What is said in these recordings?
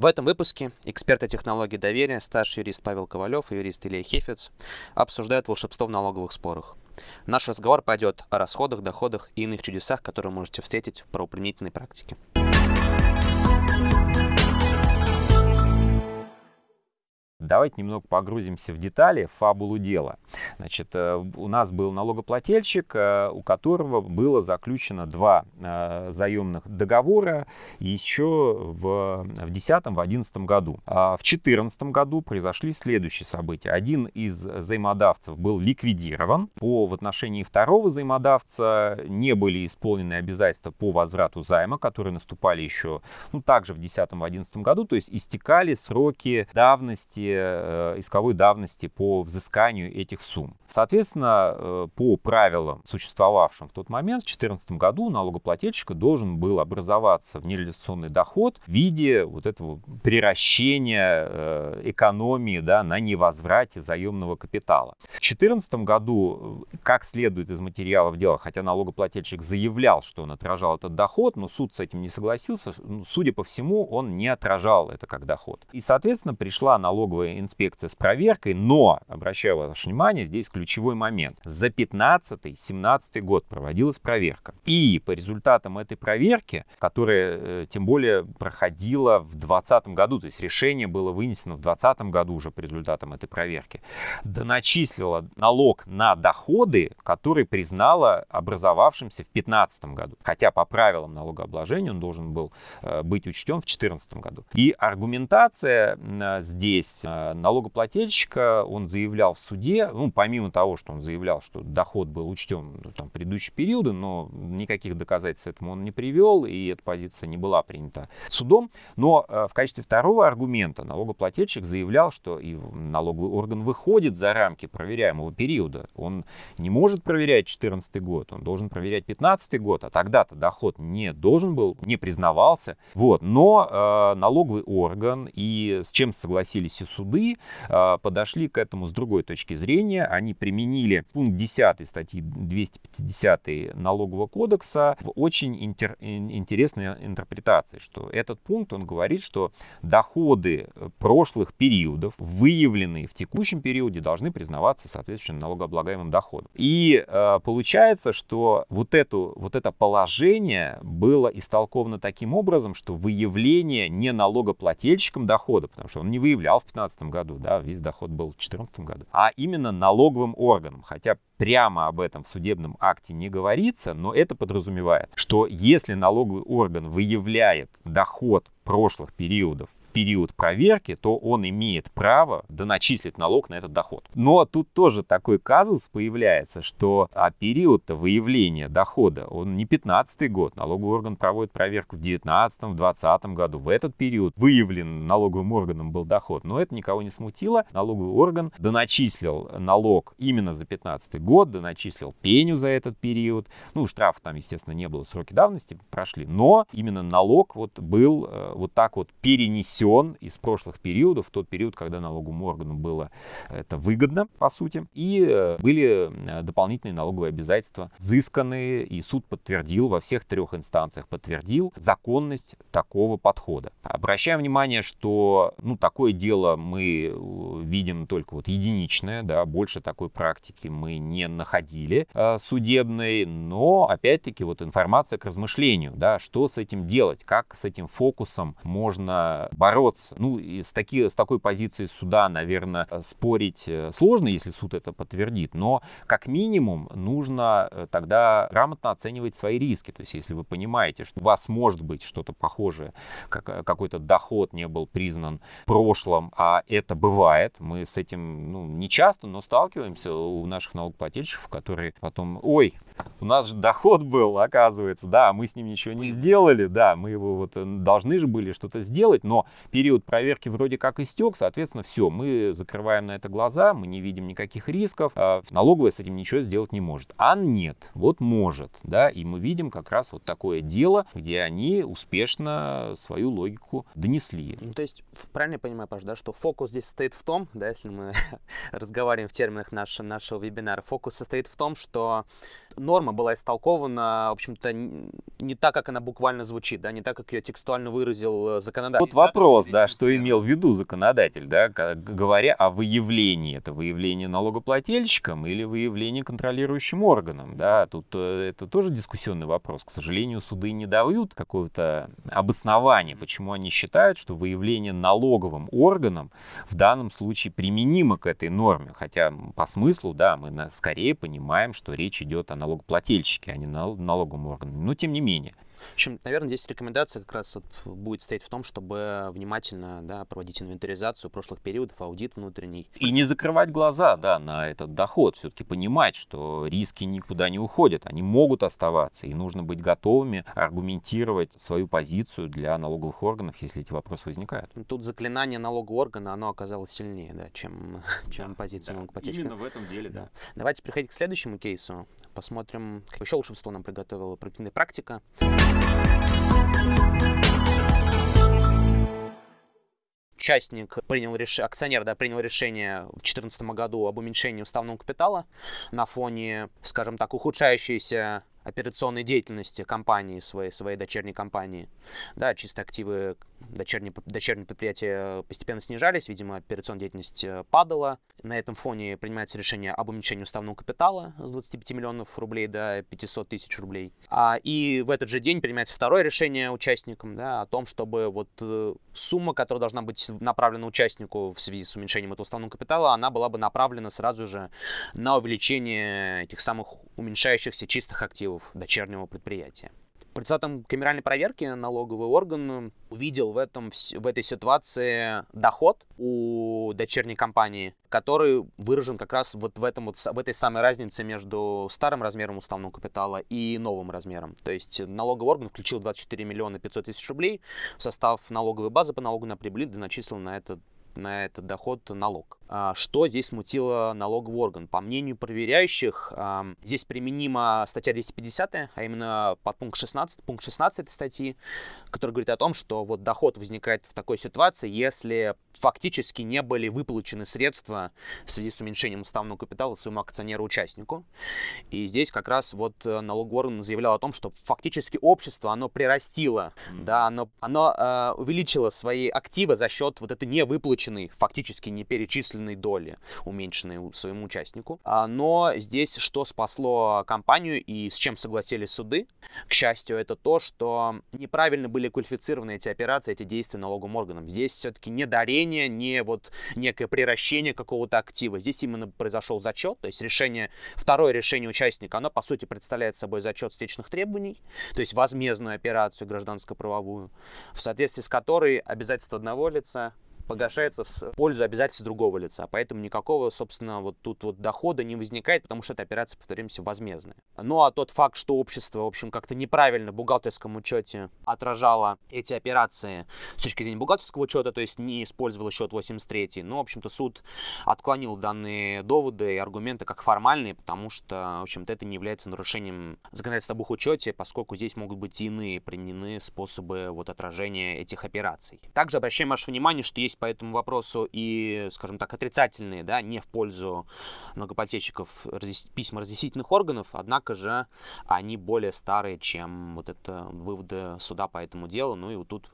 В этом выпуске эксперты технологий доверия, старший юрист Павел Ковалев и юрист Илья Хефец обсуждают волшебство в налоговых спорах. Наш разговор пойдет о расходах, доходах и иных чудесах, которые можете встретить в правоприменительной практике. Давайте немного погрузимся в детали, в фабулу дела. Значит, э, у нас был налогоплательщик, э, у которого было заключено два э, заемных договора еще в 2010-2011 году. А в 2014 году произошли следующие события. Один из взаимодавцев был ликвидирован. По, в отношении второго взаимодавца не были исполнены обязательства по возврату займа, которые наступали еще ну, также в 2010-2011 году, то есть истекали сроки давности исковой давности по взысканию этих сумм. Соответственно, э, по правилам, существовавшим в тот момент, в 2014 году у налогоплательщика должен был образоваться в нереализационный доход в виде вот этого приращения э, экономии да, на невозврате заемного капитала. В 2014 году, как следует из материалов дела, хотя налогоплательщик заявлял, что он отражал этот доход, но суд с этим не согласился, ну, судя по всему, он не отражал это как доход. И, соответственно, пришла налоговая инспекция с проверкой, но, обращаю ваше внимание, здесь ключевой момент. За 15-17 год проводилась проверка. И по результатам этой проверки, которая э, тем более проходила в 2020 году, то есть решение было вынесено в 2020 году уже по результатам этой проверки, доначислила налог на доходы, который признала образовавшимся в 2015 году. Хотя по правилам налогообложения он должен был э, быть учтен в 2014 году. И аргументация здесь налогоплательщика, он заявлял в суде, ну, помимо того, что он заявлял, что доход был учтен ну, там, предыдущие периоды, но никаких доказательств этому он не привел, и эта позиция не была принята судом. Но э, в качестве второго аргумента налогоплательщик заявлял, что и налоговый орган выходит за рамки проверяемого периода. Он не может проверять 2014 год, он должен проверять 2015 год, а тогда-то доход не должен был, не признавался. Вот. Но э, налоговый орган, и с чем согласились и суды, а, подошли к этому с другой точки зрения. Они применили пункт 10 статьи 250 налогового кодекса в очень интер, интересной интерпретации, что этот пункт, он говорит, что доходы прошлых периодов, выявленные в текущем периоде, должны признаваться, соответственно, налогооблагаемым доходом. И э, получается, что вот, эту, вот это положение было истолковано таким образом, что выявление не налогоплательщиком дохода, потому что он не выявлял в 2015 году, да, весь доход был в 2014 году, а именно налоговым органом. Хотя прямо об этом в судебном акте не говорится, но это подразумевается, что если налоговый орган выявляет доход прошлых периодов период проверки, то он имеет право доначислить налог на этот доход. Но тут тоже такой казус появляется, что а период выявления дохода, он не 15 год, налоговый орган проводит проверку в 19 в 20 году. В этот период выявлен налоговым органом был доход, но это никого не смутило. Налоговый орган доначислил налог именно за 15 год, доначислил пеню за этот период. Ну, штраф там, естественно, не было, сроки давности прошли, но именно налог вот был э, вот так вот перенесен перенесен из прошлых периодов, в тот период, когда налоговому органу было это выгодно, по сути, и э, были э, дополнительные налоговые обязательства взысканные, и суд подтвердил во всех трех инстанциях, подтвердил законность такого подхода. Обращаем внимание, что ну, такое дело мы э, видим только вот единичное, да, больше такой практики мы не находили э, судебной, но опять-таки вот информация к размышлению, да, что с этим делать, как с этим фокусом можно бороться бороться. Ну, и с, таки, с такой позиции суда, наверное, спорить э, сложно, если суд это подтвердит, но как минимум нужно э, тогда грамотно оценивать свои риски. То есть, если вы понимаете, что у вас может быть что-то похожее, как, э, какой-то доход не был признан в прошлом, а это бывает, мы с этим ну, не часто, но сталкиваемся у наших налогоплательщиков, которые потом, ой, у нас же доход был, оказывается, да, мы с ним ничего не сделали, да, мы его вот должны же были что-то сделать, но период проверки вроде как истек, соответственно, все, мы закрываем на это глаза, мы не видим никаких рисков, а налоговая с этим ничего сделать не может. А нет, вот может, да, и мы видим как раз вот такое дело, где они успешно свою логику донесли. Ну, то есть, правильно я понимаю, Паш, да, что фокус здесь состоит в том, да, если мы разговариваем в терминах наш, нашего вебинара, фокус состоит в том, что норма была истолкована, в общем-то, не так, как она буквально звучит, да, не так, как ее текстуально выразил э, законодатель. Вот вопрос, да, что имел в виду законодатель, да, говоря о выявлении. Это выявление налогоплательщикам или выявление контролирующим органам, да, тут э, это тоже дискуссионный вопрос. К сожалению, суды не дают какого-то обоснования, почему они считают, что выявление налоговым органам в данном случае применимо к этой норме, хотя по смыслу, да, мы скорее понимаем, что речь идет о налогоплательщике, а не налоговом органе. Но тем не менее. В общем, наверное, здесь рекомендация как раз вот будет стоять в том, чтобы внимательно да, проводить инвентаризацию прошлых периодов, аудит внутренний. И не закрывать глаза да, на этот доход, все-таки понимать, что риски никуда не уходят, они могут оставаться, и нужно быть готовыми аргументировать свою позицию для налоговых органов, если эти вопросы возникают. Ну, тут заклинание налогового органа, оно оказалось сильнее, да, чем, чем позиция да, налогоплательщика. Именно в этом деле, да. да. Давайте переходить к следующему кейсу. Посмотрим, какое еще волшебство нам приготовила оперативная практика. Участник принял решение, акционер да, принял решение в 2014 году об уменьшении уставного капитала на фоне, скажем так, ухудшающейся операционной деятельности компании, своей, своей дочерней компании. Да, чисто активы дочерние, дочерние предприятия постепенно снижались, видимо, операционная деятельность э, падала. На этом фоне принимается решение об уменьшении уставного капитала с 25 миллионов рублей до 500 тысяч рублей. А, и в этот же день принимается второе решение участникам да, о том, чтобы вот э, сумма, которая должна быть направлена участнику в связи с уменьшением этого уставного капитала, она была бы направлена сразу же на увеличение этих самых уменьшающихся чистых активов дочернего предприятия. В результатом камеральной проверки налоговый орган увидел в, этом, в этой ситуации доход у дочерней компании, который выражен как раз вот в, этом вот, в этой самой разнице между старым размером уставного капитала и новым размером. То есть налоговый орган включил 24 миллиона 500 тысяч рублей в состав налоговой базы по налогу на прибыль и начислил на этот на этот доход налог. А, что здесь смутило налоговый орган? По мнению проверяющих, здесь применима статья 250, а именно подпункт 16, пункт 16 этой статьи, который говорит о том, что вот доход возникает в такой ситуации, если фактически не были выплачены средства в связи с уменьшением уставного капитала своему акционеру-участнику. И здесь как раз вот э, налоговый орган заявлял о том, что фактически общество, оно прирастило, mm. да, оно, оно э, увеличило свои активы за счет вот этой невыплаченной, фактически не перечисленной доли, уменьшенной своему участнику. А, но здесь что спасло компанию и с чем согласились суды, к счастью, это то, что неправильно были квалифицированы эти операции, эти действия налоговым органом. Здесь все-таки не дарение не вот некое приращение какого-то актива. Здесь именно произошел зачет, то есть решение, второе решение участника, оно по сути представляет собой зачет встречных требований, то есть возмездную операцию гражданско-правовую, в соответствии с которой обязательства одного лица погашается в пользу обязательств другого лица. Поэтому никакого, собственно, вот тут вот дохода не возникает, потому что эта операция, повторимся, возмездная. Ну а тот факт, что общество, в общем, как-то неправильно в бухгалтерском учете отражало эти операции с точки зрения бухгалтерского учета, то есть не использовало счет 83, ну, в общем-то, суд отклонил данные доводы и аргументы как формальные, потому что, в общем-то, это не является нарушением законодательства об учете, поскольку здесь могут быть иные применены способы вот отражения этих операций. Также обращаем ваше внимание, что есть по этому вопросу и, скажем так, отрицательные, да, не в пользу многоплательщиков письма разъяснительных органов, однако же они более старые, чем вот это выводы суда по этому делу, ну и вот тут,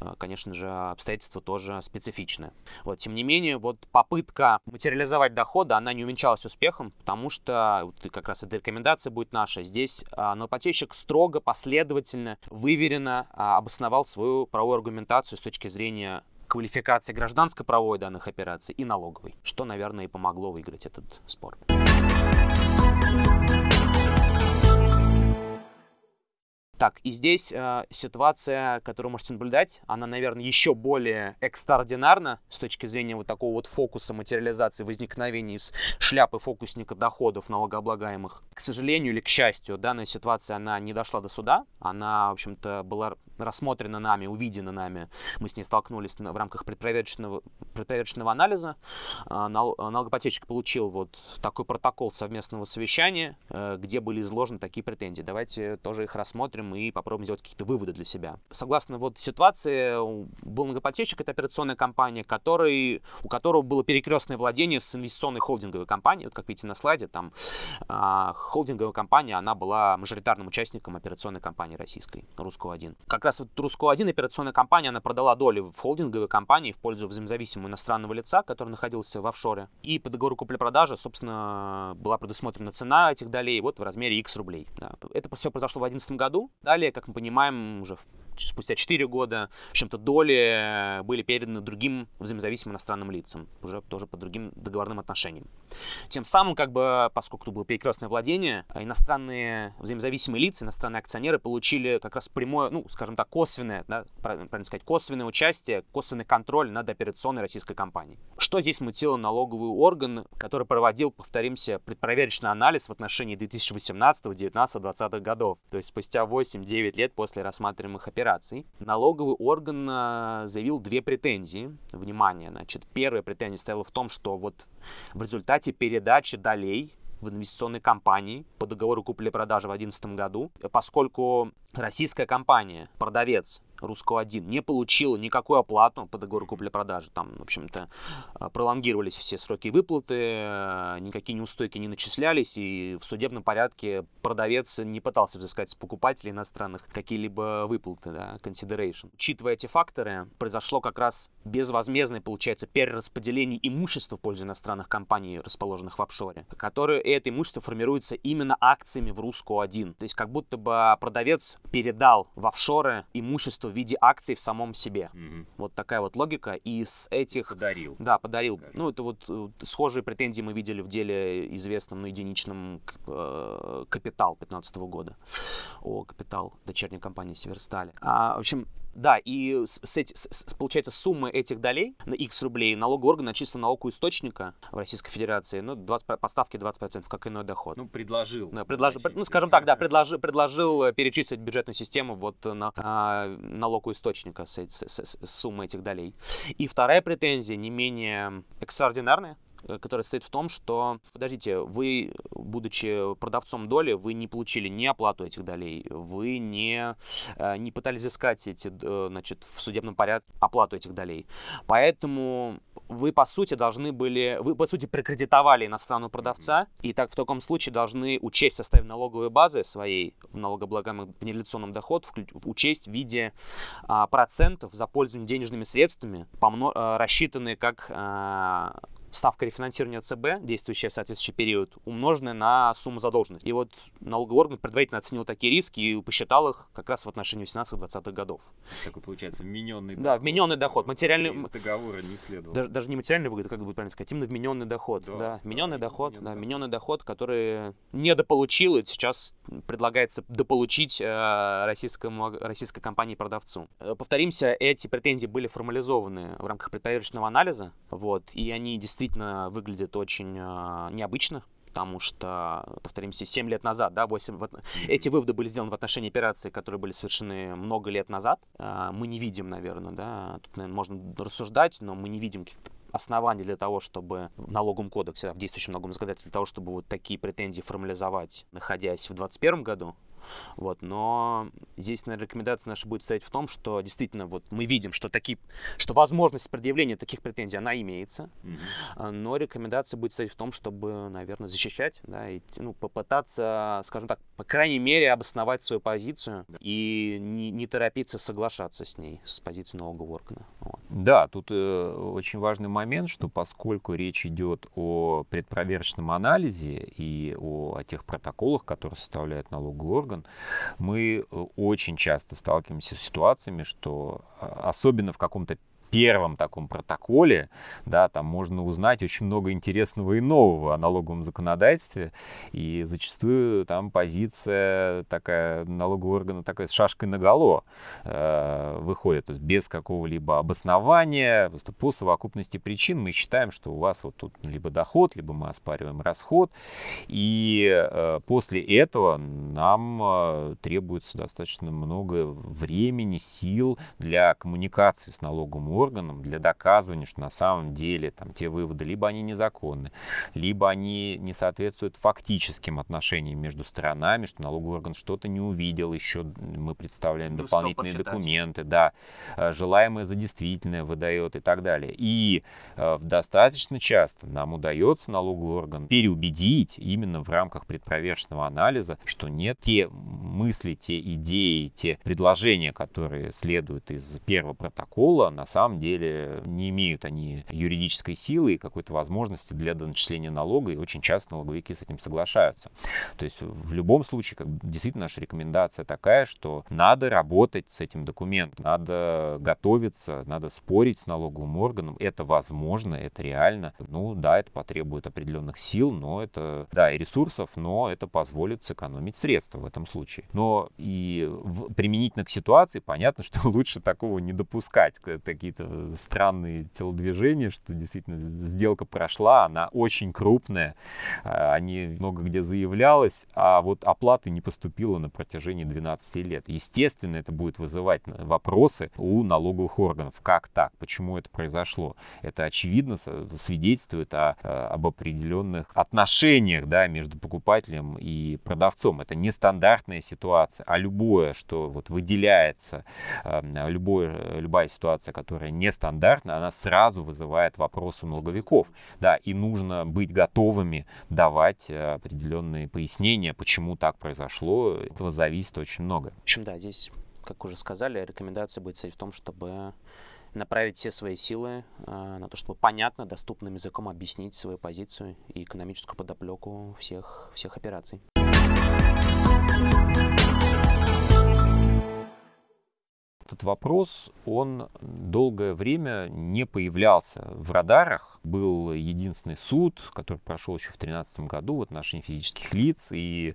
э, конечно же, обстоятельства тоже специфичные. Вот, тем не менее, вот попытка материализовать доходы, она не увенчалась успехом, потому что, вот как раз эта рекомендация будет наша, здесь а, налогоплательщик строго, последовательно, выверенно а, обосновал свою правовую аргументацию с точки зрения квалификации гражданской правовой данных операций и налоговой, что, наверное, и помогло выиграть этот спор. Так, и здесь э, ситуация, которую можете наблюдать, она, наверное, еще более экстраординарна с точки зрения вот такого вот фокуса материализации возникновения из шляпы фокусника доходов налогооблагаемых. К сожалению или к счастью, данная ситуация, она не дошла до суда. Она, в общем-то, была рассмотрена нами, увидена нами, мы с ней столкнулись в рамках предпроверочного, предпроверочного анализа. Налогоплательщик получил вот такой протокол совместного совещания, э, где были изложены такие претензии. Давайте тоже их рассмотрим и попробуем сделать какие-то выводы для себя. Согласно вот ситуации, был налогоплательщик, это операционная компания, который, у которого было перекрестное владение с инвестиционной холдинговой компанией. Вот как видите на слайде, там а, холдинговая компания, она была мажоритарным участником операционной компании российской, Русского-1. Как раз вот Русского-1 операционная компания, она продала доли в холдинговой компании в пользу взаимозависимого иностранного лица, который находился в офшоре. И по договору купли-продажи, собственно, была предусмотрена цена этих долей вот в размере X рублей. Да. Это все произошло в 2011 году. Далее, как мы понимаем, уже в спустя 4 года, в общем-то, доли были переданы другим взаимозависимым иностранным лицам, уже тоже по другим договорным отношениям. Тем самым, как бы, поскольку тут было перекрестное владение, иностранные взаимозависимые лица, иностранные акционеры получили как раз прямое, ну, скажем так, косвенное, да, правильно сказать, косвенное участие, косвенный контроль над операционной российской компанией. Что здесь мутило налоговый орган, который проводил, повторимся, предпроверочный анализ в отношении 2018, 2019, 2020 годов, то есть спустя 8-9 лет после рассматриваемых операций операций, налоговый орган а, заявил две претензии. Внимание, значит, первая претензия стояла в том, что вот в результате передачи долей в инвестиционной компании по договору купли-продажи в 2011 году, поскольку российская компания, продавец Русского-1 не получила никакую оплату по договору купли-продажи. Там, в общем-то, а, пролонгировались все сроки выплаты, а, никакие неустойки не начислялись, и в судебном порядке продавец не пытался взыскать с покупателей иностранных какие-либо выплаты, да, consideration. Учитывая эти факторы, произошло как раз безвозмездное, получается, перераспределение имущества в пользу иностранных компаний, расположенных в офшоре, которые это имущество формируется именно акциями в Руску-1. То есть как будто бы продавец передал в офшоры имущество в виде акций в самом себе. Угу. Вот такая вот логика. И с этих... Подарил. Да, подарил. Скажем. Ну, это вот схожие претензии мы видели в деле известном, но единичном э, «Капитал» 15 года. О, «Капитал», дочерняя компания «Северстали». А, в общем, да, и с, с, с, получается суммы этих долей на X рублей налоговый орган начислил налог у источника в Российской Федерации, ну, 20, поставки 20% как иной доход. Ну, предложил. Да, предложил, ну, скажем так, да, предложил, предложил э, перечислить бюджетную систему вот на а, налог у источника с, с, с, с суммы этих долей. И вторая претензия, не менее экстраординарная, которая стоит в том, что, подождите, вы, будучи продавцом доли, вы не получили ни оплату этих долей, вы не, э, не пытались искать эти, э, значит, в судебном порядке оплату этих долей. Поэтому вы, по сути, должны были, вы, по сути, прокредитовали иностранного продавца, и так в таком случае должны учесть в составе налоговой базы своей в налогооблагаемый внереализационном доход, учесть в виде а, процентов за пользование денежными средствами, помно, а, рассчитанные как а, ставка рефинансирования ЦБ, действующая в соответствующий период, умноженная на сумму задолженности. И вот налоговый орган предварительно оценил такие риски и посчитал их как раз в отношении 18-20-х годов. Такой получается вмененный доход. Да, вмененный доход. Материальный... Из договора не следовало. Даже, даже не материальный выгода, как бы правильно сказать, именно вмененный доход. Да, да. вмененный да, доход, вмененный, да, вмененный доход, который недополучил и сейчас предлагается дополучить э, российскому, российской компании-продавцу. Э, повторимся, эти претензии были формализованы в рамках предпроверочного анализа, вот, и они действительно действительно выглядит очень э, необычно, потому что, повторимся, 7 лет назад, да, 8, вот, эти выводы были сделаны в отношении операций, которые были совершены много лет назад. Э, мы не видим, наверное, да, тут, наверное, можно рассуждать, но мы не видим каких-то оснований для того, чтобы в налоговом кодексе, в действующем налоговом законодательстве, для того, чтобы вот такие претензии формализовать, находясь в 2021 году, вот, но здесь, наверное, рекомендация наша будет стоять в том, что действительно вот мы видим, что, такие, что возможность предъявления таких претензий, она имеется, mm-hmm. но рекомендация будет стоять в том, чтобы, наверное, защищать, да, и ну, попытаться, скажем так, по крайней мере, обосновать свою позицию и не, не торопиться соглашаться с ней, с позицией налогового органа. Вот. Да, тут э, очень важный момент, что поскольку речь идет о предпроверочном анализе и о, о тех протоколах, которые составляет налоговый орган, орган, мы э, очень часто сталкиваемся с ситуациями, что а, особенно в каком-то первом таком протоколе, да, там можно узнать очень много интересного и нового о налоговом законодательстве, и зачастую там позиция такая налогового органа такая с шашкой наголо э, выходит, то есть без какого-либо обоснования, по совокупности причин мы считаем, что у вас вот тут либо доход, либо мы оспариваем расход, и э, после этого нам э, требуется достаточно много времени, сил для коммуникации с налоговым органом, для доказывания, что на самом деле там те выводы либо они незаконны, либо они не соответствуют фактическим отношениям между сторонами, что налоговый орган что-то не увидел, еще мы представляем ну, дополнительные документы, да, э, желаемое за действительное выдает и так далее. И э, достаточно часто нам удается налоговый орган переубедить именно в рамках предпроверочного анализа, что нет, те мысли, те идеи, те предложения, которые следуют из первого протокола, на самом деле не имеют они юридической силы и какой-то возможности для доначисления налога, и очень часто налоговики с этим соглашаются. То есть в любом случае, как, действительно, наша рекомендация такая, что надо работать с этим документом, надо готовиться, надо спорить с налоговым органом. Это возможно, это реально. Ну да, это потребует определенных сил, но это, да, и ресурсов, но это позволит сэкономить средства в этом случае. Но и в, применительно к ситуации понятно, что лучше такого не допускать. Какие-то странные телодвижения, что действительно сделка прошла, она очень крупная, а, они много где заявлялось, а вот оплаты не поступило на протяжении 12 лет. Естественно, это будет вызывать вопросы у налоговых органов. Как так? Почему это произошло? Это очевидно свидетельствует о, об определенных отношениях да, между покупателем и продавцом. Это нестандартная ситуация, а любое, что вот выделяется, эм, любое, любая ситуация, которая нестандартна, она сразу вызывает вопрос у налоговиков. Да, и нужно быть готовыми давать э, определенные пояснения, почему так произошло. Этого зависит очень много. В общем, да, здесь, как уже сказали, рекомендация будет состоять в том, чтобы направить все свои силы э, на то, чтобы понятно, доступным языком объяснить свою позицию и экономическую подоплеку всех, всех операций. Этот вопрос, он долгое время не появлялся в радарах. Был единственный суд, который прошел еще в 2013 году в отношении физических лиц, и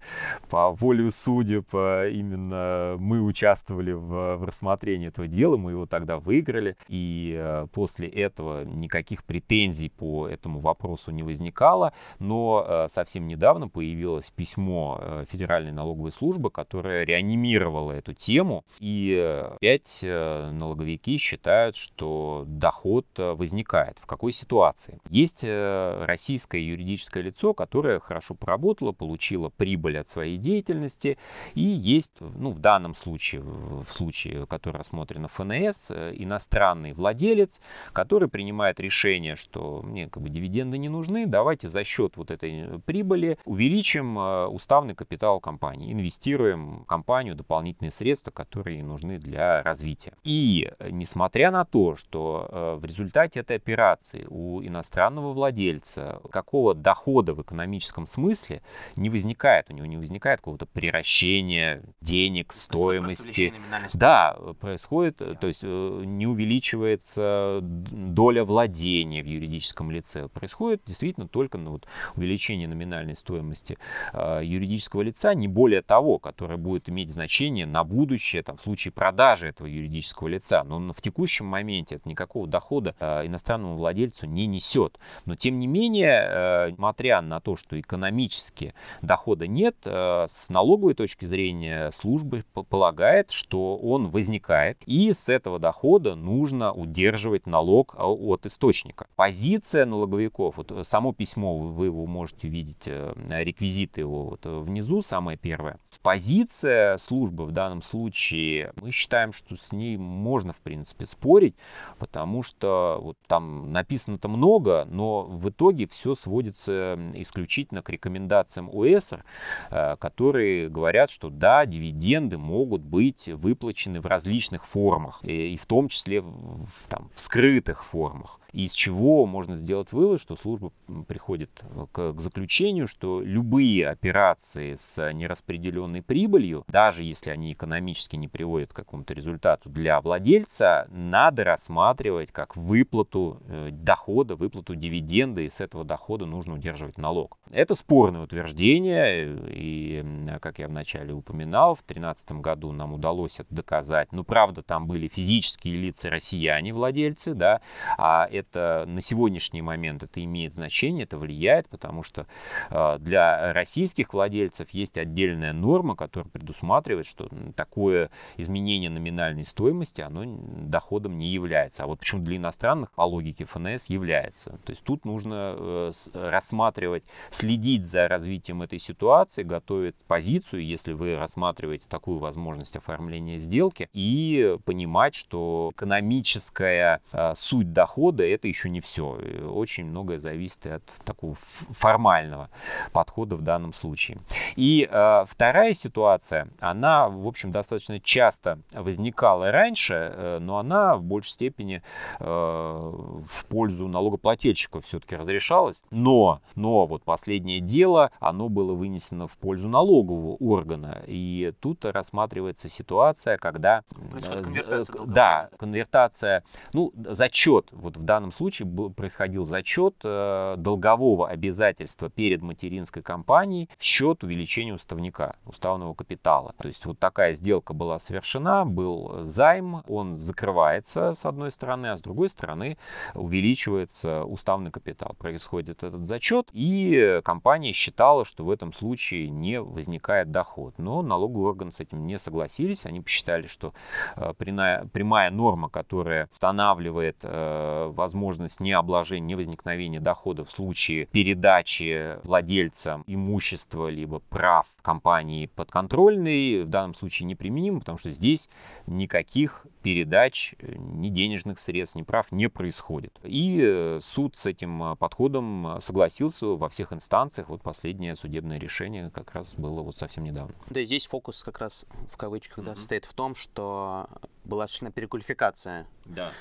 по воле судеб именно мы участвовали в, в рассмотрении этого дела, мы его тогда выиграли, и э, после этого никаких претензий по этому вопросу не возникало, но э, совсем недавно появилось письмо Федеральной налоговой службы, которое реанимировало эту тему, и опять налоговики считают, что доход возникает. В какой ситуации? Есть э, российское юридическое лицо, которое хорошо поработало, получило прибыль от своей деятельности, и есть, ну, в данном случае, в случае, который рассмотрен ФНС, иностранный владелец, который принимает решение, что мне как бы дивиденды не нужны, давайте за счет вот этой прибыли увеличим уставный капитал компании, инвестируем в компанию дополнительные средства, которые нужны для развития. И э, несмотря на то, что э, в результате этой операции у иностранного владельца какого дохода в экономическом смысле не возникает, у него не возникает какого-то приращения денег, стоимости. Да, происходит, yeah. то есть э, не увеличивается доля владения в юридическом лице. Происходит действительно только ну, вот, увеличение номинальной стоимости юридического лица, не более того, которое будет иметь значение на будущее, там, в случае продажи этого юридического лица. Но в текущем моменте это никакого дохода э, иностранному владельцу не несет. Но тем не менее, э, несмотря на то, что экономически дохода нет, э, с налоговой точки зрения службы полагает, что он возникает, и с этого дохода нужно удерживать налог от источника. Позиция налоговиков, вот само письмо, вы его можете увидеть, реквизиты его вот внизу, самое первое. Позиция службы в данном случае, мы считаем, что с ней можно, в принципе, спорить, потому что вот там написано-то много, много, но в итоге все сводится исключительно к рекомендациям ОЭСР, э, которые говорят, что да, дивиденды могут быть выплачены в различных формах, и в том числе в, там, в скрытых формах из чего можно сделать вывод, что служба приходит к, к заключению, что любые операции с нераспределенной прибылью, даже если они экономически не приводят к какому-то результату для владельца, надо рассматривать как выплату э, дохода, выплату дивиденда, и с этого дохода нужно удерживать налог. Это спорное утверждение, и, как я вначале упоминал, в 2013 году нам удалось это доказать. Ну, правда, там были физические лица россияне, владельцы, да, а это это на сегодняшний момент это имеет значение, это влияет, потому что а, для российских владельцев есть отдельная норма, которая предусматривает, что такое изменение номинальной стоимости, оно доходом не является. А вот почему для иностранных по логике ФНС является. То есть тут нужно э, рассматривать, следить за развитием этой ситуации, готовить позицию, если вы рассматриваете такую возможность оформления сделки, и понимать, что экономическая э, суть дохода это еще не все. Очень многое зависит от такого формального подхода в данном случае. И э, вторая ситуация, она, в общем, достаточно часто возникала раньше, э, но она в большей степени э, в пользу налогоплательщиков все-таки разрешалась. Но, но вот последнее дело, оно было вынесено в пользу налогового органа. И тут рассматривается ситуация, когда... Происходит э, конвертация. Да, конвертация, ну, зачет вот в данном данном случае происходил зачет э, долгового обязательства перед материнской компанией в счет увеличения уставника, уставного капитала. То есть вот такая сделка была совершена, был займ, он закрывается с одной стороны, а с другой стороны увеличивается уставный капитал. Происходит этот зачет, и компания считала, что в этом случае не возникает доход. Но налоговый орган с этим не согласились, они посчитали, что э, прямая норма, которая устанавливает э, возможность возможность необложения, невозникновения дохода в случае передачи владельцам имущества либо прав компании подконтрольной. В данном случае неприменимо, потому что здесь никаких передач э, ни денежных средств, ни прав не происходит. И э, суд с этим э, подходом согласился во всех инстанциях. Вот последнее судебное решение как раз было вот совсем недавно. Да, здесь фокус как раз в кавычках да, mm-hmm. стоит в том, что была осуществлена переквалификация да.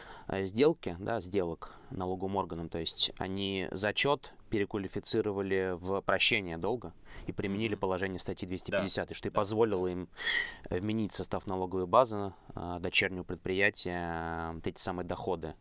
сделки, да, сделок налоговым органам. То есть они зачет переквалифицировали в прощение долга и применили положение статьи 250, да. что и позволило им вменить в состав налоговой базы а, дочернего предприятия вот эти самые доходы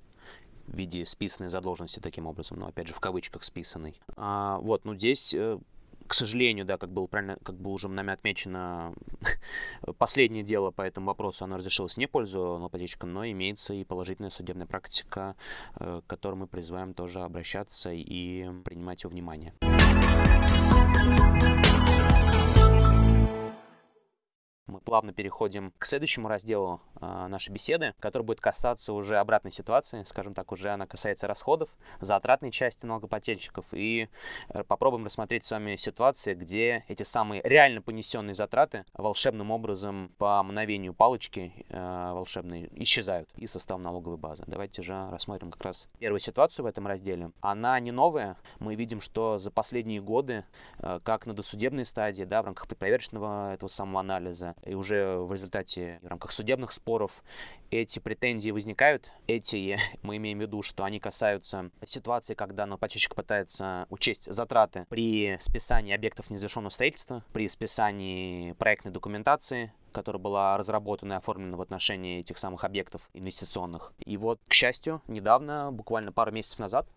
в виде списанной задолженности таким образом, но опять же в кавычках списанной. А, вот, ну здесь э, к сожалению, да, как было правильно, как было уже нами отмечено, последнее дело по этому вопросу, оно разрешилось не пользу налогоплательщикам, но имеется и положительная судебная практика, э, к которой мы призываем тоже обращаться и принимать ее внимание. Плавно переходим к следующему разделу э, нашей беседы, который будет касаться уже обратной ситуации, скажем так, уже она касается расходов, затратной части налогоплательщиков, и э, попробуем рассмотреть с вами ситуации, где эти самые реально понесенные затраты волшебным образом по мгновению палочки э, волшебной исчезают из состава налоговой базы. Давайте же рассмотрим как раз первую ситуацию в этом разделе. Она не новая. Мы видим, что за последние годы, э, как на досудебной стадии, да, в рамках предпроверочного этого самого анализа, и уже в результате в рамках судебных споров эти претензии возникают. Эти, мы имеем в виду, что они касаются ситуации, когда налогоплательщик пытается учесть затраты при списании объектов незавершенного строительства, при списании проектной документации, которая была разработана и оформлена в отношении этих самых объектов инвестиционных. И вот, к счастью, недавно, буквально пару месяцев назад,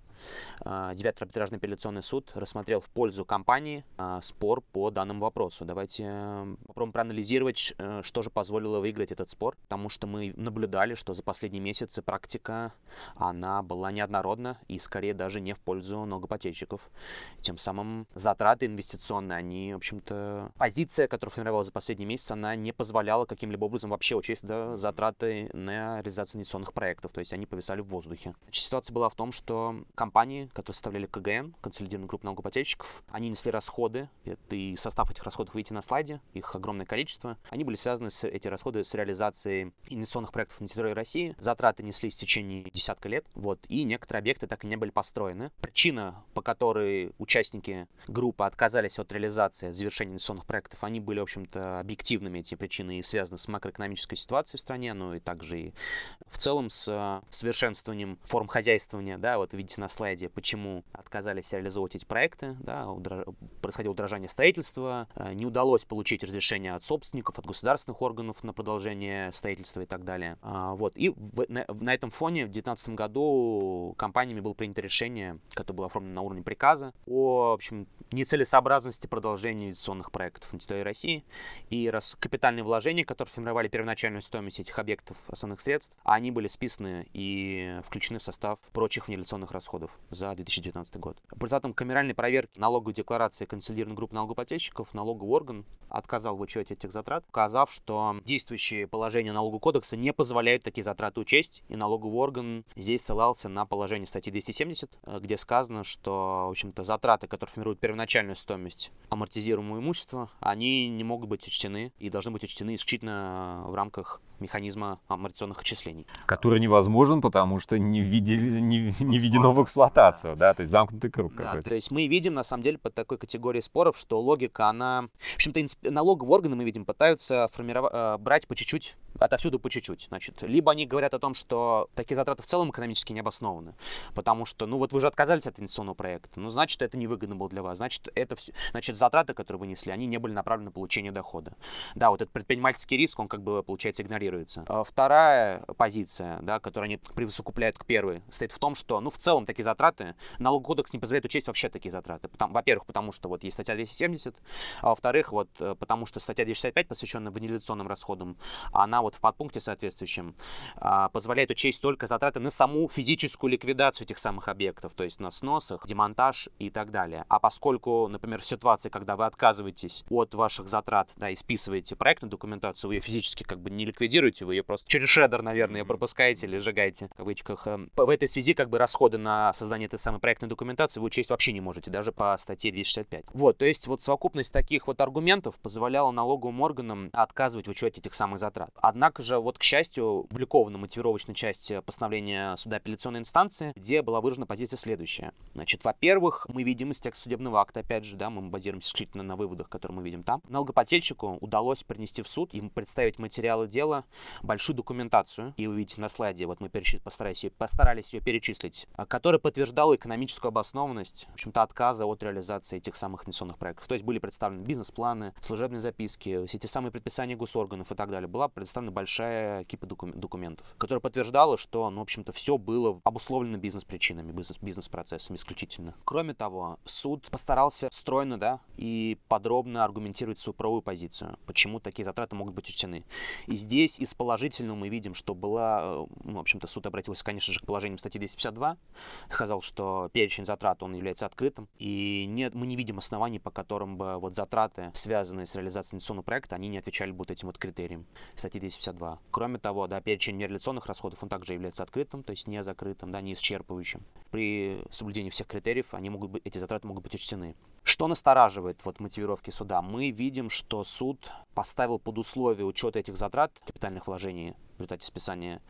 девятый арбитражный апелляционный суд рассмотрел в пользу компании а, спор по данному вопросу. Давайте э, попробуем проанализировать, э, что же позволило выиграть этот спор, потому что мы наблюдали, что за последние месяцы практика, она была неоднородна и скорее даже не в пользу налогоплательщиков. Тем самым затраты инвестиционные, они, в общем-то, позиция, которая формировалась за последний месяц, она не позволяла каким-либо образом вообще учесть да, затраты на реализацию инвестиционных проектов, то есть они повисали в воздухе. Значит, ситуация была в том, что компания компании, которые составляли КГН, консолидированную группу налогоплательщиков. Они несли расходы, и состав этих расходов видите на слайде, их огромное количество. Они были связаны с эти расходы с реализацией инвестиционных проектов на территории России. Затраты неслись в течение десятка лет, вот, и некоторые объекты так и не были построены. Причина, по которой участники группы отказались от реализации, от завершения инвестиционных проектов, они были, в общем-то, объективными, эти причины, и связаны с макроэкономической ситуацией в стране, но и также и в целом с э, совершенствованием форм хозяйствования, да, вот видите на слайде, почему отказались реализовывать эти проекты, да, удраж... происходило удорожание строительства, э, не удалось получить разрешение от собственников, от государственных органов на продолжение строительства и так далее. А, вот, и в, на, этом фоне в 2019 году компаниями было принято решение, которое было оформлено на уровне приказа, о, в общем, нецелесообразности продолжения инвестиционных проектов на территории России. И раз капитальные вложения, которые формировали первоначальную стоимость этих объектов основных средств, они были списаны и включены в состав прочих внереляционных расходов за 2019 год. По результатам камеральной проверки налоговой декларации консолидированной группы налогоплательщиков налоговый орган отказал в учете этих затрат, указав, что действующие положения налогового кодекса не позволяют такие затраты учесть, и налоговый орган здесь ссылался на положение статьи 270, э, где сказано, что, в общем-то, затраты, которые формируют первоначальную стоимость амортизируемого имущества, они не могут быть учтены и должны быть учтены исключительно в рамках механизма амортизационных отчислений. Который невозможен, потому что не, введели, не, не введено в эксплуатацию, да, то есть замкнутый круг да, какой-то. То есть мы видим, на самом деле, под такой категорией споров, что логика, она... В общем-то, налоговые органы, мы видим, пытаются формировать, э, брать по чуть-чуть отовсюду по чуть-чуть. Значит, либо они говорят о том, что такие затраты в целом экономически не обоснованы, потому что, ну вот вы же отказались от инвестиционного проекта, ну значит, это невыгодно было для вас, значит, это все, значит, затраты, которые вы несли, они не были направлены на получение дохода. Да, вот этот предпринимательский риск, он как бы, получается, игнорируется. А вторая позиция, да, которую они присовокупляют к первой, стоит в том, что, ну, в целом такие затраты, налоговый кодекс не позволяет учесть вообще такие затраты. Потому, во-первых, потому что вот есть статья 270, а во-вторых, вот э, потому что статья 265, посвященная внереляционным расходам, она вот в подпункте соответствующем а, позволяет учесть только затраты на саму физическую ликвидацию этих самых объектов, то есть на сносах, демонтаж и так далее. А поскольку, например, в ситуации, когда вы отказываетесь от ваших затрат, да, и списываете проектную документацию, вы ее физически как бы не ликвидируете, вы ее просто через шредер, наверное, пропускаете или сжигаете, в кавычках. Эм, в этой связи как бы расходы на создание этой самой проектной документации вы учесть вообще не можете, даже по статье 265. Вот, то есть вот совокупность таких вот аргументов позволяла налоговым органам отказывать в учете этих самых затрат. Однако же, вот, к счастью, опубликована мотивировочная часть постановления суда апелляционной инстанции, где была выражена позиция следующая. Значит, во-первых, мы видим из текста судебного акта, опять же, да, мы базируемся исключительно на выводах, которые мы видим там. Налогоплательщику удалось принести в суд и представить материалы дела, большую документацию, и вы видите на слайде, вот мы перечислили, постарались ее, постарались ее перечислить, а, которая подтверждала экономическую обоснованность, в общем-то, отказа от реализации этих самых инвестиционных проектов. То есть были представлены бизнес-планы, служебные записки, все эти самые предписания госорганов и так далее. Была представлена большая кипа документов, которая подтверждала, что, ну, в общем-то, все было обусловлено бизнес-причинами, бизнес-процессами исключительно. Кроме того, суд постарался стройно, да, и подробно аргументировать свою правовую позицию, почему такие затраты могут быть учтены. И здесь из положительного мы видим, что была, э, ну, в общем-то, суд обратился, конечно же, к положениям статьи 252, сказал, что перечень затрат, он является открытым, и нет, мы не видим оснований, по которым бы вот затраты, связанные с реализацией инвестиционного проекта, они не отвечали бы вот этим вот критериям статьи 252. Кроме того, да, перечень нереализационных расходов, он также является открытым, то есть не закрытым, да, не исчерпывающим. При соблюдении всех критериев они могут быть, эти затраты могут быть учтены. Что настораживает вот мотивировки суда? Мы видим, что суд поставил под условие учета этих затрат капитальных вложений в результате списания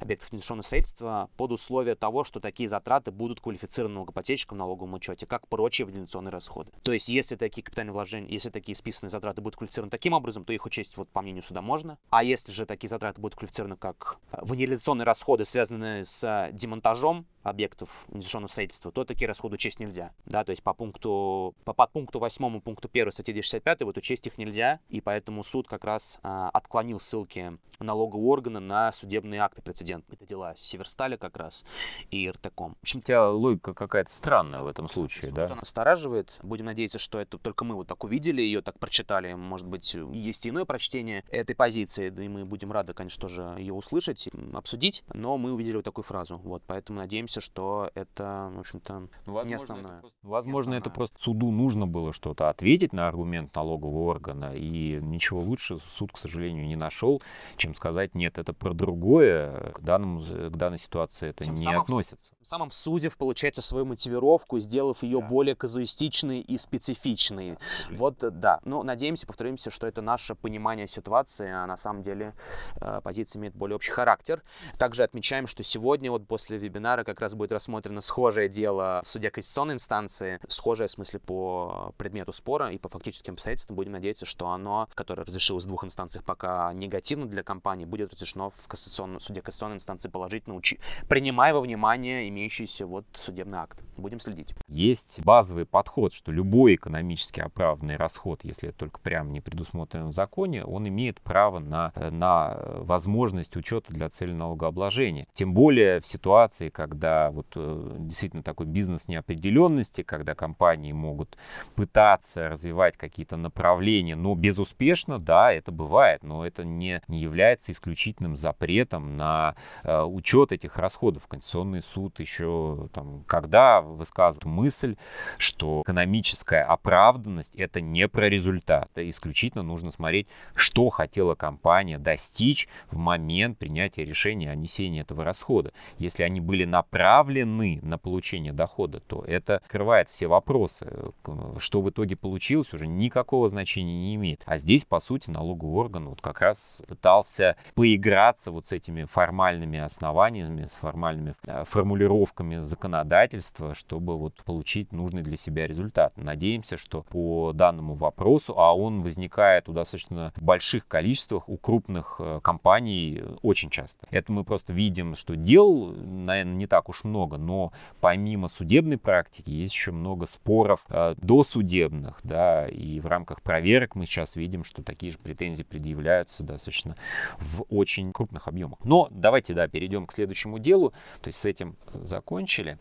объектов незавершенного строительства под условие того, что такие затраты будут квалифицированы налогоплательщиком в налоговом учете, как прочие внереляционные расходы. То есть, если такие капитальные вложения, если такие списанные затраты будут квалифицированы таким образом, то их учесть, вот, по мнению суда, можно. А если же такие затраты будут квалифицированы как внереляционные расходы, связанные с демонтажом объектов незавершенного строительства, то такие расходы учесть нельзя. Да, то есть по пункту, по подпункту 8 пункту 1 статьи 265 вот учесть их нельзя, и поэтому суд как раз а, отклонил ссылки налогового органа на судебные акты прецедентные. Это дела Северстали как раз и РТКом. В общем, у тебя логика какая-то странная в этом случае, да? Она настораживает. Будем надеяться, что это только мы вот так увидели, ее так прочитали. Может быть, есть и иное прочтение этой позиции, и мы будем рады, конечно, тоже ее услышать, обсудить, но мы увидели вот такую фразу. Вот, поэтому надеемся, что это, в общем-то, ну, не основное. Это просто, возможно, не основное. это просто суду нужно было что-то ответить на аргумент налогового органа, и ничего лучше суд, к сожалению, не нашел, чем сказать, нет, Нет, это про другое. К, данному, к данной ситуации это Тем не самым, относится. Самым сузив, получается, свою мотивировку, сделав ее да. более казуистичной и специфичной. Да. Вот, да. Ну, надеемся, повторимся, что это наше понимание ситуации, а на самом деле э, позиция имеет более общий характер. Также отмечаем, что сегодня, вот после вебинара, как раз будет рассмотрено схожее дело в суде конституционной инстанции, схожее в смысле по предмету спора и по фактическим обстоятельствам. Будем надеяться, что оно, которое разрешилось в двух инстанциях пока негативно для компании, будет разрешено в кассационном суде кассационной инстанции положительно, учи, принимая во внимание имеющийся вот судебный акт. Будем следить. Есть базовый подход, что любой экономически оправданный расход, если это только прямо не предусмотрено в законе, он имеет право на, на возможность учета для цели налогообложения. Тем более в ситуации, когда вот э, действительно такой бизнес неопределенности, когда компании могут пытаться развивать какие-то направления, но безуспешно, да, это бывает, но это не, не является исключительным запретом на э, учет этих расходов. Конституционный суд еще там, когда высказывает мысль, что экономическая оправданность это не про результат, исключительно нужно смотреть, что хотела компания достичь в момент принятия решения о несении этого расхода. Если они были направлены на получение дохода, то это открывает все вопросы. Что в итоге получилось, уже никакого значения не имеет. А здесь, по сути, налоговый орган вот как раз пытался поиграться вот с этими формальными основаниями, с формальными э, формулировками законодательства, чтобы вот получить нужный для себя результат. Надеемся, что по данному вопросу, а он возникает в достаточно больших количествах у крупных э, компаний очень часто. Это мы просто видим, что дел, наверное, не так уж много, но помимо судебной практики есть еще много споров э, досудебных, да, и в рамках проверок мы сейчас видим, что такие же претензии предъявляются достаточно в очень крупных объемах. Но давайте, да, перейдем к следующему делу, то есть с этим закончили.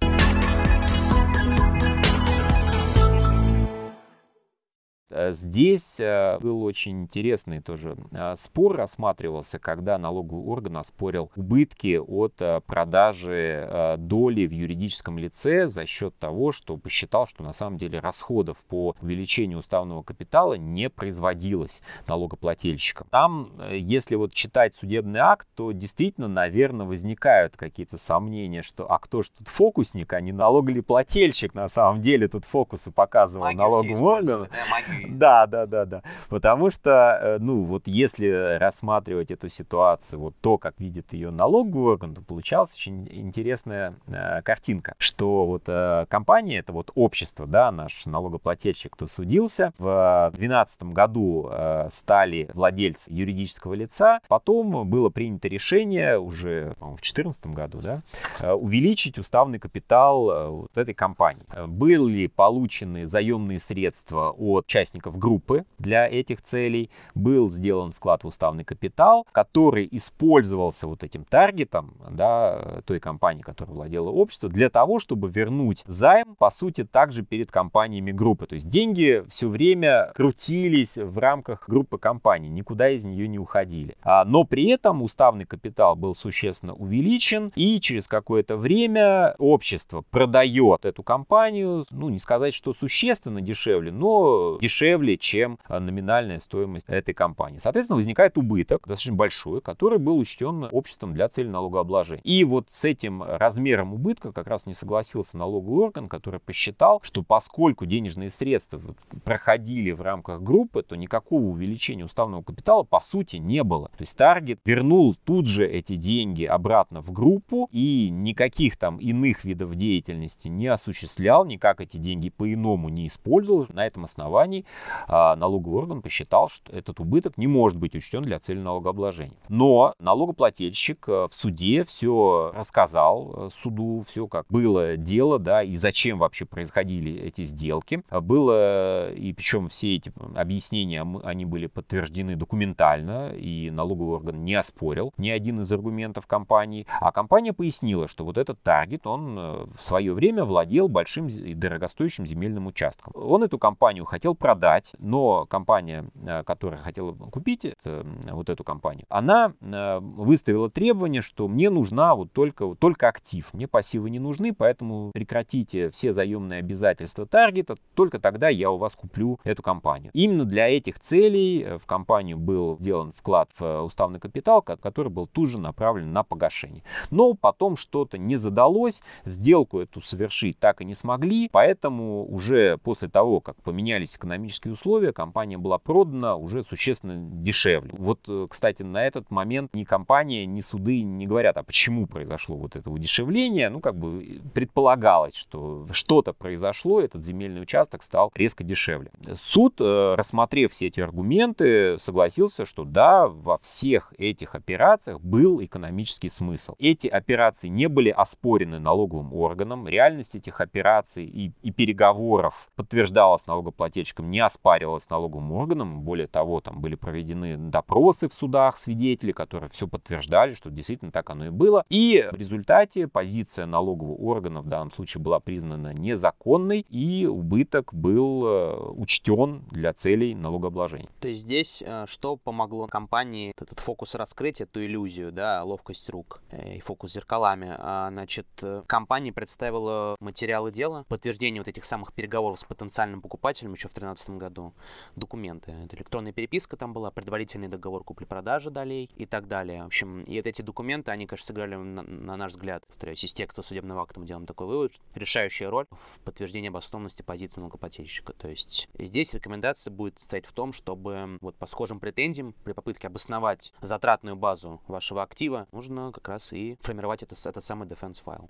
Здесь э, был очень интересный тоже э, спор рассматривался, когда налоговый орган оспорил убытки от продажи доли в юридическом лице за счет того, что посчитал, что на самом деле расходов по увеличению уставного капитала не производилось налогоплательщикам. Там, если вот читать судебный акт, то действительно, наверное, возникают какие-то сомнения, что а кто же тут фокусник, а не налогоплательщик на самом деле тут фокусы показывал налоговому органу. Да, да, да, да, да. Потому что, э, ну, вот если рассматривать эту ситуацию, вот то, как видит ее налоговый орган, то получалась очень интересная э, картинка, что вот э, компания, это вот общество, да, наш налогоплательщик, кто судился, в 2012 году э, стали владельцы юридического лица, потом было принято решение уже, в 2014 году, да, э, увеличить уставный капитал э, вот этой компании. Были получены заемные средства от части участников группы для этих целей. Был сделан вклад в уставный капитал, который использовался вот этим таргетом да, той компании, которая владела обществом, для того, чтобы вернуть займ, по сути, также перед компаниями группы. То есть деньги все время крутились в рамках группы компаний, никуда из нее не уходили. А, но при этом уставный капитал был существенно увеличен, и через какое-то время общество продает эту компанию, ну, не сказать, что существенно дешевле, но дешевле дешевле, чем а, номинальная стоимость этой компании. Соответственно, возникает убыток достаточно большой, который был учтен обществом для цели налогообложения. И вот с этим размером убытка как раз не согласился налоговый орган, который посчитал, что поскольку денежные средства проходили в рамках группы, то никакого увеличения уставного капитала по сути не было. То есть таргет вернул тут же эти деньги обратно в группу и никаких там иных видов деятельности не осуществлял, никак эти деньги по-иному не использовал. На этом основании налоговый орган посчитал, что этот убыток не может быть учтен для цели налогообложения. Но налогоплательщик э, в суде все рассказал э, суду, все как было дело, да, и зачем вообще происходили эти сделки. Было, и причем все эти объяснения, они были подтверждены документально, и налоговый орган не оспорил ни один из аргументов компании. А компания пояснила, что вот этот таргет, он э, в свое время владел большим и дорогостоящим земельным участком. Он эту компанию хотел продать продать, но компания, э, которая хотела купить это, вот эту компанию, она э, выставила требование, что мне нужна вот только, только актив, мне пассивы не нужны, поэтому прекратите все заемные обязательства таргета, только тогда я у вас куплю эту компанию. Именно для этих целей в компанию был сделан вклад в уставный капитал, который был тут же направлен на погашение. Но потом что-то не задалось, сделку эту совершить так и не смогли, поэтому уже после того, как поменялись экономические условия, компания была продана уже существенно дешевле. Вот, э, кстати, на этот момент ни компания, ни суды не говорят, а почему произошло вот это удешевление. Ну, как бы предполагалось, что что-то произошло, этот земельный участок стал резко дешевле. Суд, э, рассмотрев все эти аргументы, согласился, что да, во всех этих операциях был экономический смысл. Эти операции не были оспорены налоговым органом, реальность этих операций и, и переговоров подтверждалась налогоплательщиком, не оспаривалась налоговым органом. Более того, там были проведены допросы в судах свидетелей, которые все подтверждали, что действительно так оно и было. И в результате позиция налогового органа в данном случае была признана незаконной, и убыток был э, учтен для целей налогообложения. То есть здесь э, что помогло компании этот фокус раскрыть, эту иллюзию, да, ловкость рук э, и фокус зеркалами? А, значит, компания представила материалы дела, подтверждение вот этих самых переговоров с потенциальным покупателем еще в 2013 году, документы. Это электронная переписка там была, предварительный договор купли-продажи долей и так далее. В общем, и вот эти документы, они, конечно, сыграли, на, на наш взгляд, повторяюсь, из текста судебного акта мы делаем такой вывод, решающая роль в подтверждении обоснованности позиции налогоплательщика. То есть здесь рекомендация будет стоять в том, чтобы вот по схожим претензиям при попытке обосновать затратную базу вашего актива, нужно как раз и формировать это, этот самый defense файл.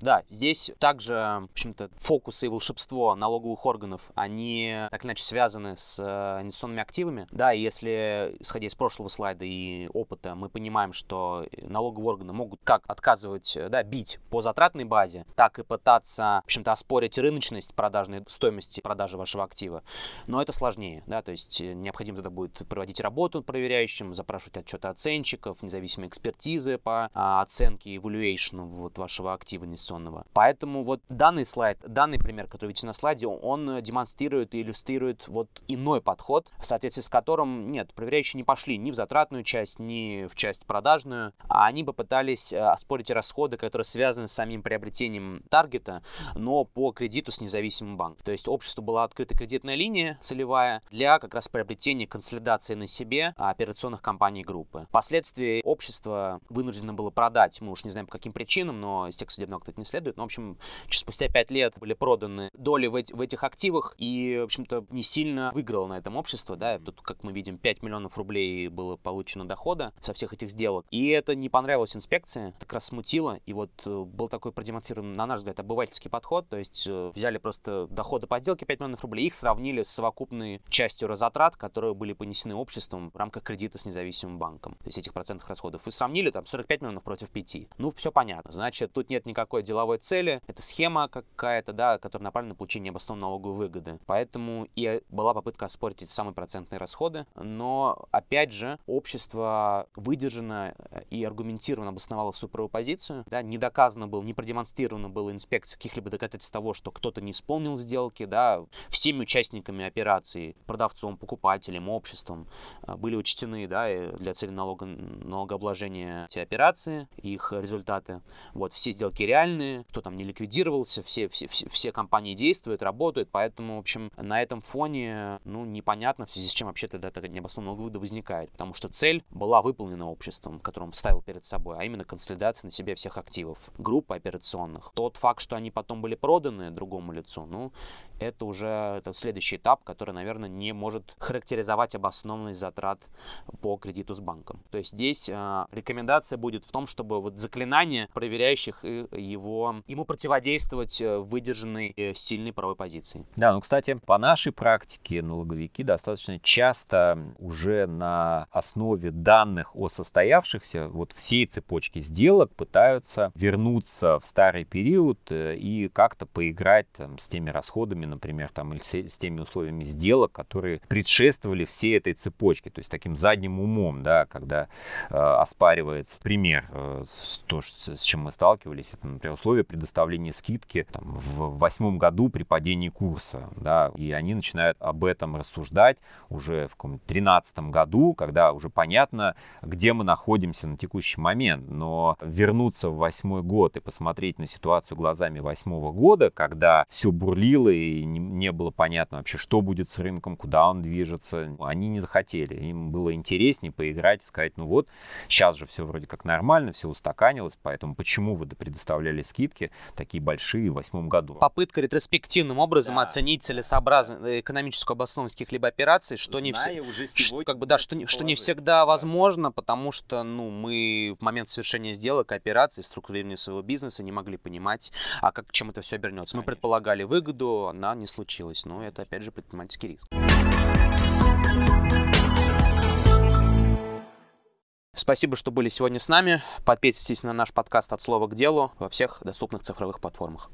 Да, здесь также, в общем-то, фокусы и волшебство налоговых органов, они так или иначе связаны с э, инвестиционными активами. Да, и если, исходя из прошлого слайда и опыта, мы понимаем, что налоговые органы могут как отказывать, да, бить по затратной базе, так и пытаться, в общем-то, оспорить рыночность продажной стоимости продажи вашего актива. Но это сложнее, да, то есть э, необходимо тогда будет проводить работу проверяющим, запрашивать отчеты оценщиков, независимые экспертизы по а, оценке и evaluation вот вашего актива инвестиционного инвестиционного. Поэтому вот данный слайд, данный пример, который видите на слайде, он демонстрирует и иллюстрирует вот иной подход, в соответствии с которым, нет, проверяющие не пошли ни в затратную часть, ни в часть продажную, а они попытались э, оспорить расходы, которые связаны с самим приобретением таргета, но по кредиту с независимым банком. То есть обществу была открыта кредитная линия целевая для как раз приобретения консолидации на себе операционных компаний группы. Впоследствии общество вынуждено было продать, мы уж не знаем по каким причинам, но из судебного акта не следует. Но, в общем, спустя 5 лет были проданы доли в, в этих активах, и, в общем-то, не сильно выиграло на этом общество, да, тут, как мы видим, 5 миллионов рублей было получено дохода со всех этих сделок, и это не понравилось инспекции, это как раз смутило, и вот э, был такой продемонстрирован, на наш взгляд, обывательский подход, то есть э, взяли просто доходы по сделке 5 миллионов рублей, их сравнили с совокупной частью разотрат, которые были понесены обществом в рамках кредита с независимым банком, то есть этих процентных расходов, и сравнили там 45 миллионов против 5. Ну, все понятно, значит, тут нет никакой деловой цели, это схема какая-то, да, которая направлена на получение обоснованной налоговой выгоды. Поэтому и была попытка оспорить эти самые процентные расходы, но, опять же, общество выдержано и аргументированно обосновало свою правую позицию, да, не доказано было, не продемонстрировано было инспекции каких-либо доказательств того, что кто-то не исполнил сделки, да, всеми участниками операции, продавцом, покупателем, обществом, а, были учтены, да, для цели налога, налогообложения эти операции, их результаты. Вот, все сделки реальны, реальные, кто там не ликвидировался, все, все, все, все компании действуют, работают, поэтому, в общем, на этом фоне, ну, непонятно, в связи с чем вообще тогда эта необоснованная вывода возникает, потому что цель была выполнена обществом, которое он ставил перед собой, а именно консолидация на себе всех активов, группы операционных. Тот факт, что они потом были проданы другому лицу, ну, это уже это следующий этап, который, наверное, не может характеризовать обоснованность затрат по кредиту с банком. То есть здесь э, рекомендация будет в том, чтобы вот заклинание проверяющих его, ему противодействовать э, выдержанной э, сильной правой позиции. Да, ну, кстати, по нашей практике налоговики достаточно часто уже на основе данных о состоявшихся вот всей цепочки сделок пытаются вернуться в старый период э, и как-то поиграть там, с теми расходами, например, там, или с теми условиями сделок, которые предшествовали всей этой цепочке. То есть таким задним умом, да, когда э, оспаривается пример, э, то, с чем мы сталкивались, это, например, условия предоставления скидки там, в восьмом году при падении курса. Да, и они начинают об этом рассуждать уже в 2013 году, когда уже понятно, где мы находимся на текущий момент. Но вернуться в восьмой год и посмотреть на ситуацию глазами восьмого года, когда все бурлило и не, не было понятно вообще, что будет с рынком, куда он движется, они не захотели. Им было интереснее поиграть, сказать, ну вот, сейчас же все вроде как нормально, все устаканилось, поэтому почему вы предоставляли скидки такие большие в восьмом году? Попытка ретроспективным образом да. оценить целесообразность э, экономическую обоснованность каких-либо операций, что Зная не все, уже сегодня как бы да, что не, что не всегда возможно, потому что ну мы в момент совершения сделок, операций, структурирования своего бизнеса не могли понимать, а как чем это все обернется. Мы предполагали выгоду, она не случилась, но это опять же предпринимательский риск. Спасибо, что были сегодня с нами. Подписывайтесь на наш подкаст «От слова к делу» во всех доступных цифровых платформах.